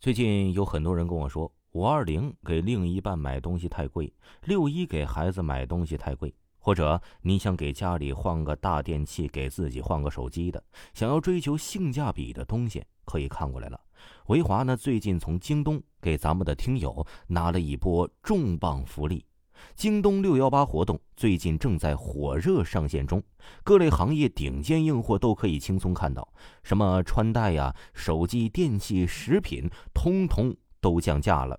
最近有很多人跟我说，五二零给另一半买东西太贵，六一给孩子买东西太贵，或者你想给家里换个大电器，给自己换个手机的，想要追求性价比的东西，可以看过来了。维华呢，最近从京东给咱们的听友拿了一波重磅福利。京东六幺八活动最近正在火热上线中，各类行业顶尖硬货都可以轻松看到，什么穿戴呀、手机、电器、食品，通通都降价了。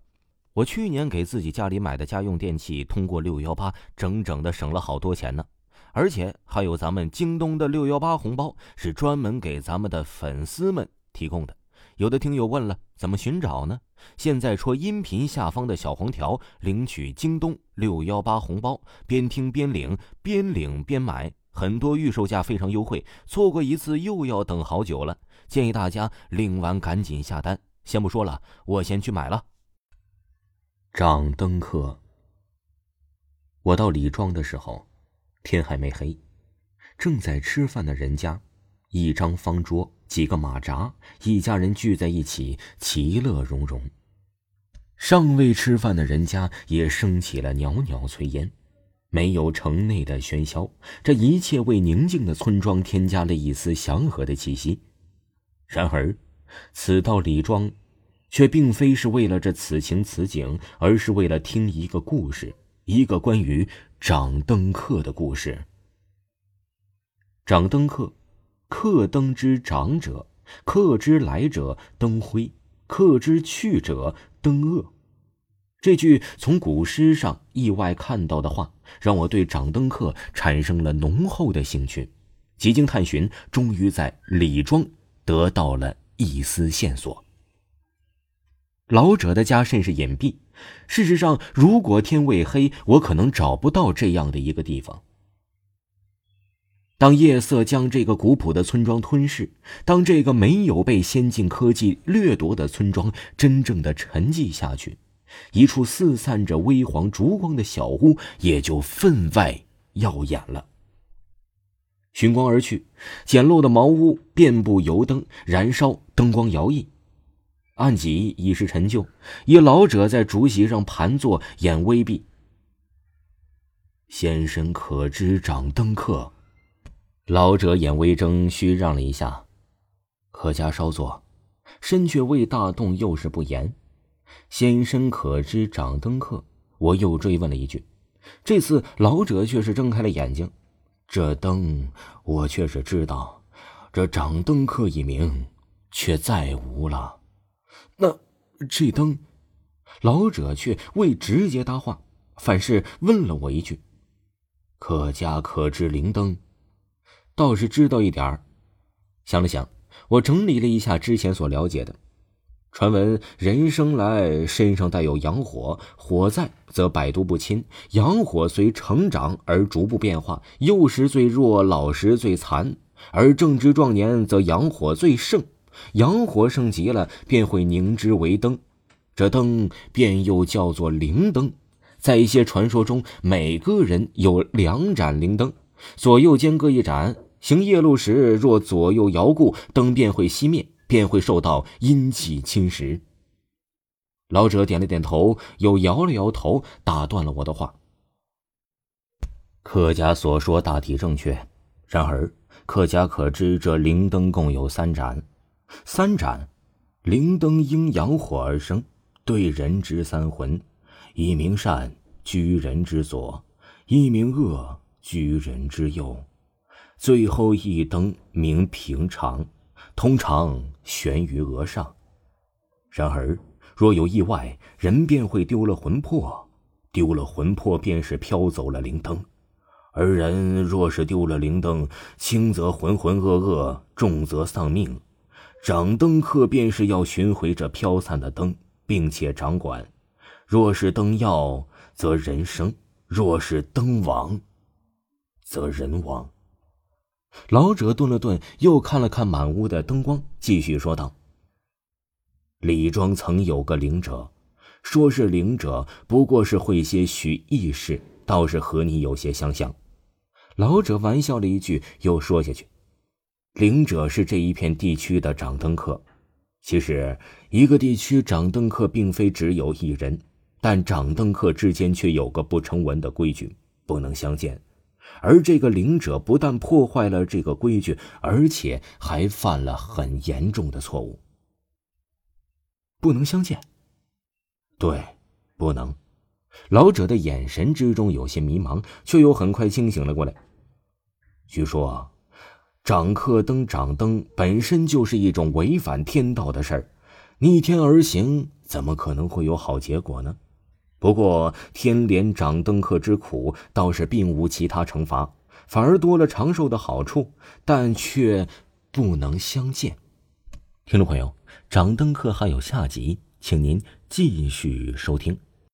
我去年给自己家里买的家用电器，通过六幺八整整的省了好多钱呢。而且还有咱们京东的六幺八红包，是专门给咱们的粉丝们提供的。有的听友问了，怎么寻找呢？现在戳音频下方的小黄条领取京东六幺八红包，边听边领，边领边买，很多预售价非常优惠，错过一次又要等好久了。建议大家领完赶紧下单。先不说了，我先去买了。掌灯客。我到李庄的时候，天还没黑，正在吃饭的人家，一张方桌。几个马扎，一家人聚在一起，其乐融融。尚未吃饭的人家也升起了袅袅炊烟，没有城内的喧嚣，这一切为宁静的村庄添加了一丝祥和的气息。然而，此到李庄，却并非是为了这此情此景，而是为了听一个故事，一个关于掌灯客的故事。掌灯客。客登之长者，客之来者登辉，客之去者登恶。这句从古诗上意外看到的话，让我对掌灯客产生了浓厚的兴趣。几经探寻，终于在李庄得到了一丝线索。老者的家甚是隐蔽，事实上，如果天未黑，我可能找不到这样的一个地方。当夜色将这个古朴的村庄吞噬，当这个没有被先进科技掠夺的村庄真正的沉寂下去，一处四散着微黄烛光的小屋也就分外耀眼了。寻光而去，简陋的茅屋遍布油灯燃烧，灯光摇曳，案几已是陈旧，一老者在竹席上盘坐，眼微闭。先生可知掌灯客？老者眼微睁，虚让了一下，可家稍坐，身却未大动，又是不言。先生可知掌灯客？我又追问了一句，这次老者却是睁开了眼睛。这灯我却是知道，这掌灯客一名却再无了。那这灯，老者却未直接搭话，反是问了我一句：“可家可知灵灯？”倒是知道一点儿，想了想，我整理了一下之前所了解的。传闻人生来身上带有阳火，火在则百毒不侵；阳火随成长而逐步变化，幼时最弱，老时最残，而正值壮年则阳火最盛。阳火盛极了，便会凝之为灯，这灯便又叫做灵灯。在一些传说中，每个人有两盏灵灯。左右间各一盏，行夜路时若左右摇顾，灯便会熄灭，便会受到阴气侵蚀。老者点了点头，又摇了摇头，打断了我的话。客家所说大体正确，然而客家可知这灵灯共有三盏，三盏灵灯因阳火而生，对人之三魂：一名善，居人之左；一名恶。居人之右，最后一灯名平常，通常悬于额上。然而，若有意外，人便会丢了魂魄，丢了魂魄便是飘走了灵灯。而人若是丢了灵灯，轻则浑浑噩噩，重则丧命。掌灯客便是要寻回这飘散的灯，并且掌管。若是灯耀，则人生；若是灯亡，则人亡。老者顿了顿，又看了看满屋的灯光，继续说道：“李庄曾有个灵者，说是灵者，不过是会些许异事，倒是和你有些相像。”老者玩笑了一句，又说下去：“灵者是这一片地区的掌灯客，其实，一个地区掌灯客并非只有一人，但掌灯客之间却有个不成文的规矩：不能相见。而这个灵者不但破坏了这个规矩，而且还犯了很严重的错误。不能相见。对，不能。老者的眼神之中有些迷茫，却又很快清醒了过来。据说。掌客灯、掌灯本身就是一种违反天道的事儿，逆天而行，怎么可能会有好结果呢？不过天连掌灯客之苦，倒是并无其他惩罚，反而多了长寿的好处，但却不能相见。听众朋友，掌灯客还有下集，请您继续收听。